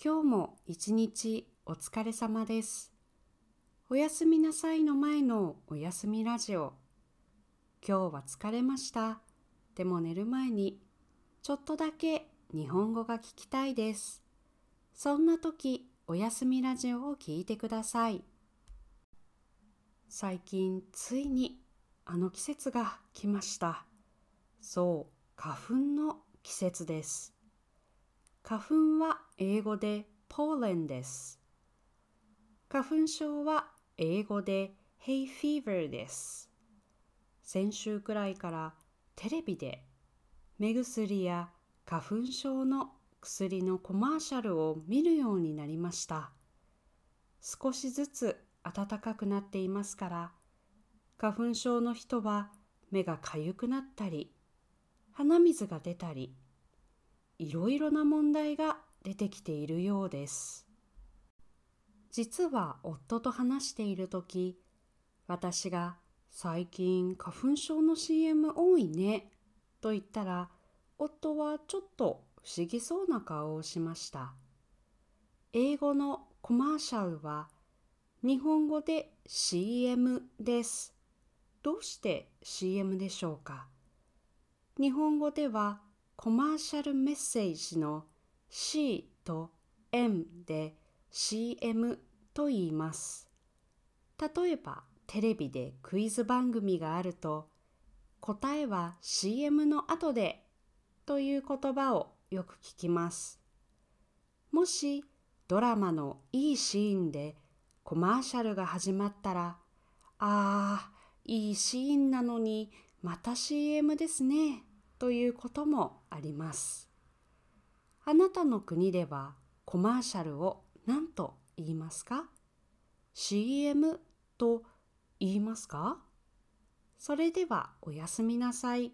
今日も一日お疲れ様です。おやすみなさいの前のおやすみラジオ。今日は疲れました。でも寝る前にちょっとだけ日本語が聞きたいです。そんな時、おやすみラジオを聞いてください。最近ついにあの季節が来ました。そう、花粉の季節です。花粉は英語でポーレンです。花粉症は英語で hay fever です。先週くらいからテレビで目薬や花粉症の薬のコマーシャルを見るようになりました。少しずつ暖かくなっていますから、花粉症の人は目がかゆくなったり、鼻水が出たり、いろいろな問題が出てきているようです。実は夫と話しているとき、私が最近花粉症の CM 多いねと言ったら、夫はちょっと不思議そうな顔をしました。英語のコマーシャルは日本語で CM です。どうして CM でしょうか？日本語ではコマーシャルメッセージの C と M で CM と言います。例えばテレビでクイズ番組があると答えは CM の後でという言葉をよく聞きます。もしドラマのいいシーンでコマーシャルが始まったらあーいいシーンなのにまた CM ですねということもあります。あなたの国ではコマーシャルを何と言いますか ?CM と言いますか？それではおやすみなさい。